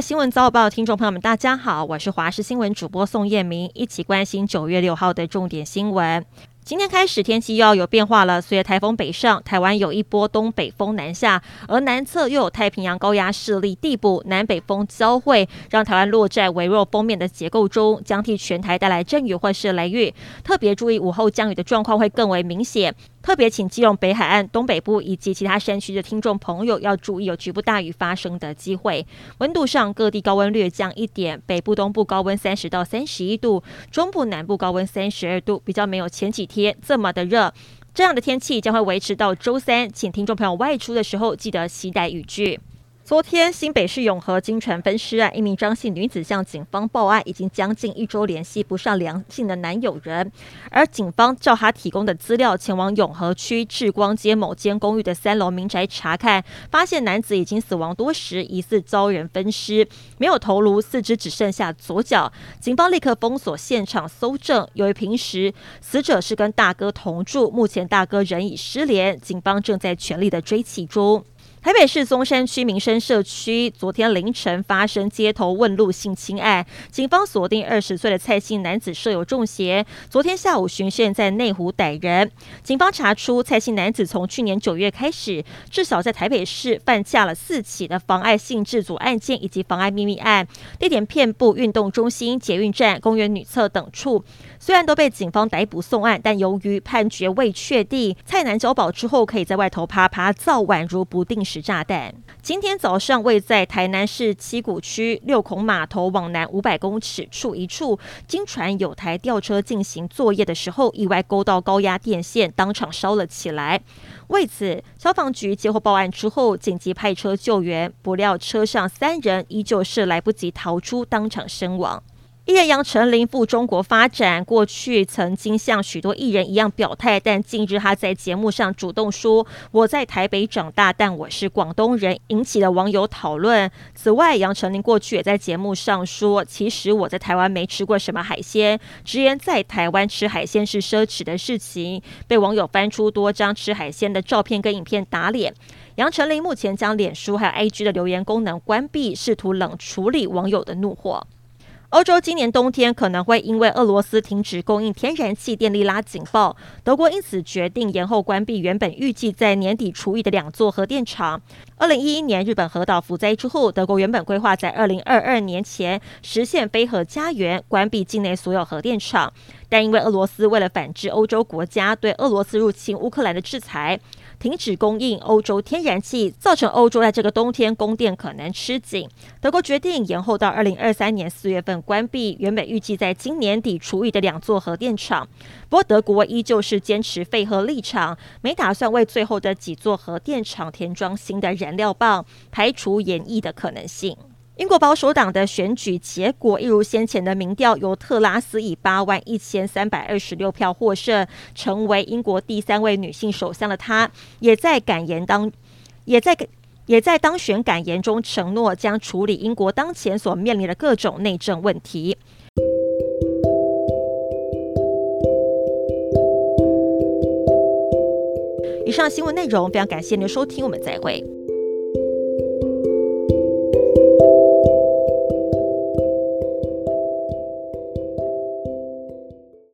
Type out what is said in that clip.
新闻早报听众朋友们，大家好，我是华视新闻主播宋燕明，一起关心九月六号的重点新闻。今天开始，天气又要有变化了。随着台风北上，台湾有一波东北风南下，而南侧又有太平洋高压势力地补，南北风交汇，让台湾落在微弱锋面的结构中，将替全台带来阵雨或是雷雨。特别注意午后降雨的状况会更为明显。特别请基隆北海岸、东北部以及其他山区的听众朋友要注意有局部大雨发生的机会。温度上，各地高温略降一点，北部、东部高温三十到三十一度，中部、南部高温三十二度，比较没有前几天这么的热。这样的天气将会维持到周三，请听众朋友外出的时候记得携带雨具。昨天，新北市永和惊传分尸案，一名张姓女子向警方报案，已经将近一周联系不上梁姓的男友人，而警方照她提供的资料，前往永和区志光街某间公寓的三楼民宅查看，发现男子已经死亡多时，疑似遭人分尸，没有头颅，四肢只剩下左脚。警方立刻封锁现场搜证，由于平时死者是跟大哥同住，目前大哥仍已失联，警方正在全力的追缉中。台北市松山区民生社区昨天凌晨发生街头问路性侵案，警方锁定二十岁的蔡姓男子设有重嫌。昨天下午巡线在内湖逮人，警方查出蔡姓男子从去年九月开始，至少在台北市犯下了四起的妨碍性自主案件以及妨碍秘密案，地点遍布运动中心、捷运站、公园女厕等处。虽然都被警方逮捕送案，但由于判决未确定，蔡男交保之后可以在外头趴趴造，宛如不定时炸弹。今天早上，位在台南市七股区六孔码头往南五百公尺处一处，经传有台吊车进行作业的时候，意外勾到高压电线，当场烧了起来。为此，消防局接获报案之后，紧急派车救援，不料车上三人依旧是来不及逃出，当场身亡。艺人杨丞琳赴中国发展，过去曾经像许多艺人一样表态，但近日他在节目上主动说：“我在台北长大，但我是广东人”，引起了网友讨论。此外，杨丞琳过去也在节目上说：“其实我在台湾没吃过什么海鲜，直言在台湾吃海鲜是奢侈的事情。”被网友翻出多张吃海鲜的照片跟影片打脸。杨丞琳目前将脸书还有 IG 的留言功能关闭，试图冷处理网友的怒火。欧洲今年冬天可能会因为俄罗斯停止供应天然气电力拉警报，德国因此决定延后关闭原本预计在年底除役的两座核电厂。二零一一年日本核岛福灾之后，德国原本规划在二零二二年前实现非核家园，关闭境内所有核电厂，但因为俄罗斯为了反制欧洲国家对俄罗斯入侵乌克兰的制裁，停止供应欧洲天然气，造成欧洲在这个冬天供电可能吃紧。德国决定延后到二零二三年四月份关闭原本预计在今年底除役的两座核电厂。不过，德国依旧是坚持废核立场，没打算为最后的几座核电厂填装新的燃料棒，排除延役的可能性。英国保守党的选举结果一如先前的民调，由特拉斯以八万一千三百二十六票获胜，成为英国第三位女性首相的她，也在感言当，也在也在当选感言中承诺将处理英国当前所面临的各种内政问题。以上新闻内容非常感谢您的收听，我们再会。